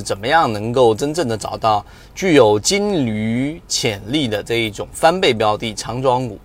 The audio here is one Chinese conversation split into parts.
怎么样能够真正的找到具有金驴潜力的这一种翻倍标的长庄股？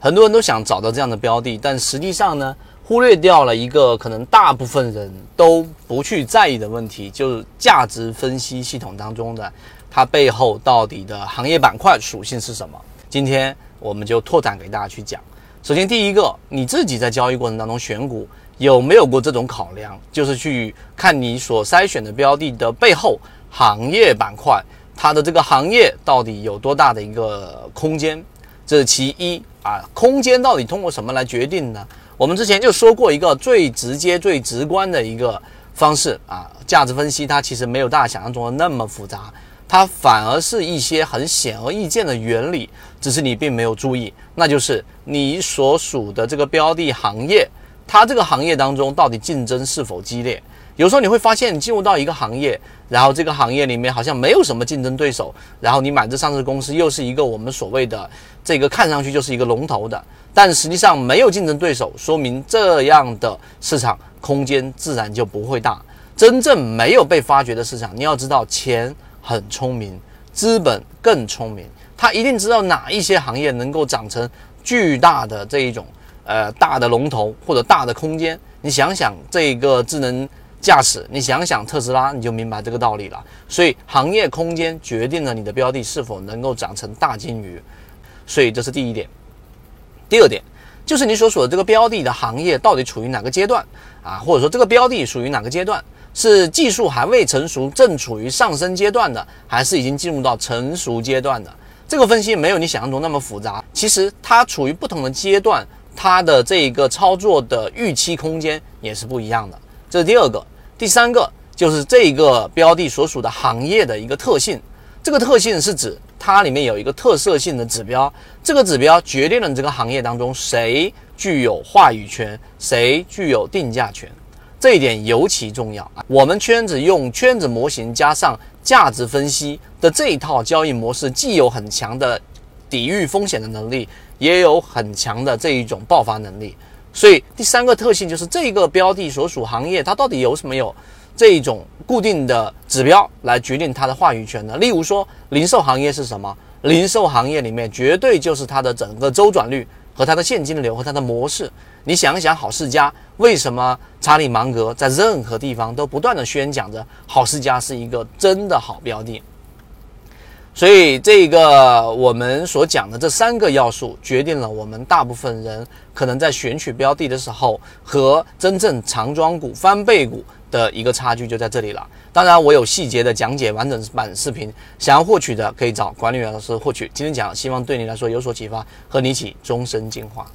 很多人都想找到这样的标的，但实际上呢，忽略掉了一个可能大部分人都不去在意的问题，就是价值分析系统当中的它背后到底的行业板块属性是什么？今天我们就拓展给大家去讲。首先，第一个，你自己在交易过程当中选股有没有过这种考量？就是去看你所筛选的标的的背后行业板块，它的这个行业到底有多大的一个空间？这是其一啊。空间到底通过什么来决定呢？我们之前就说过一个最直接、最直观的一个方式啊，价值分析它其实没有大家想象中的那么复杂。它反而是一些很显而易见的原理，只是你并没有注意。那就是你所属的这个标的行业，它这个行业当中到底竞争是否激烈？有时候你会发现，你进入到一个行业，然后这个行业里面好像没有什么竞争对手，然后你买这上市公司又是一个我们所谓的这个看上去就是一个龙头的，但实际上没有竞争对手，说明这样的市场空间自然就不会大。真正没有被发掘的市场，你要知道钱。很聪明，资本更聪明，他一定知道哪一些行业能够长成巨大的这一种呃大的龙头或者大的空间。你想想这个智能驾驶，你想想特斯拉，你就明白这个道理了。所以行业空间决定了你的标的是否能够长成大金鱼。所以这是第一点。第二点就是你所属的这个标的的行业到底处于哪个阶段啊，或者说这个标的属于哪个阶段？是技术还未成熟，正处于上升阶段的，还是已经进入到成熟阶段的？这个分析没有你想象中那么复杂。其实它处于不同的阶段，它的这一个操作的预期空间也是不一样的。这是第二个，第三个就是这一个标的所属的行业的一个特性。这个特性是指它里面有一个特色性的指标，这个指标决定了你这个行业当中谁具有话语权，谁具有定价权。这一点尤其重要啊！我们圈子用圈子模型加上价值分析的这一套交易模式，既有很强的抵御风险的能力，也有很强的这一种爆发能力。所以第三个特性就是这个标的所属行业，它到底有什么有这一种固定的指标来决定它的话语权呢？例如说，零售行业是什么？零售行业里面绝对就是它的整个周转率。和它的现金流和它的模式，你想一想，好世家为什么查理芒格在任何地方都不断的宣讲着好世家是一个真的好标的？所以，这个我们所讲的这三个要素，决定了我们大部分人可能在选取标的的时候，和真正长庄股、翻倍股的一个差距就在这里了。当然，我有细节的讲解完整版视频，想要获取的可以找管理员老师获取。今天讲，希望对你来说有所启发，和你一起终身进化。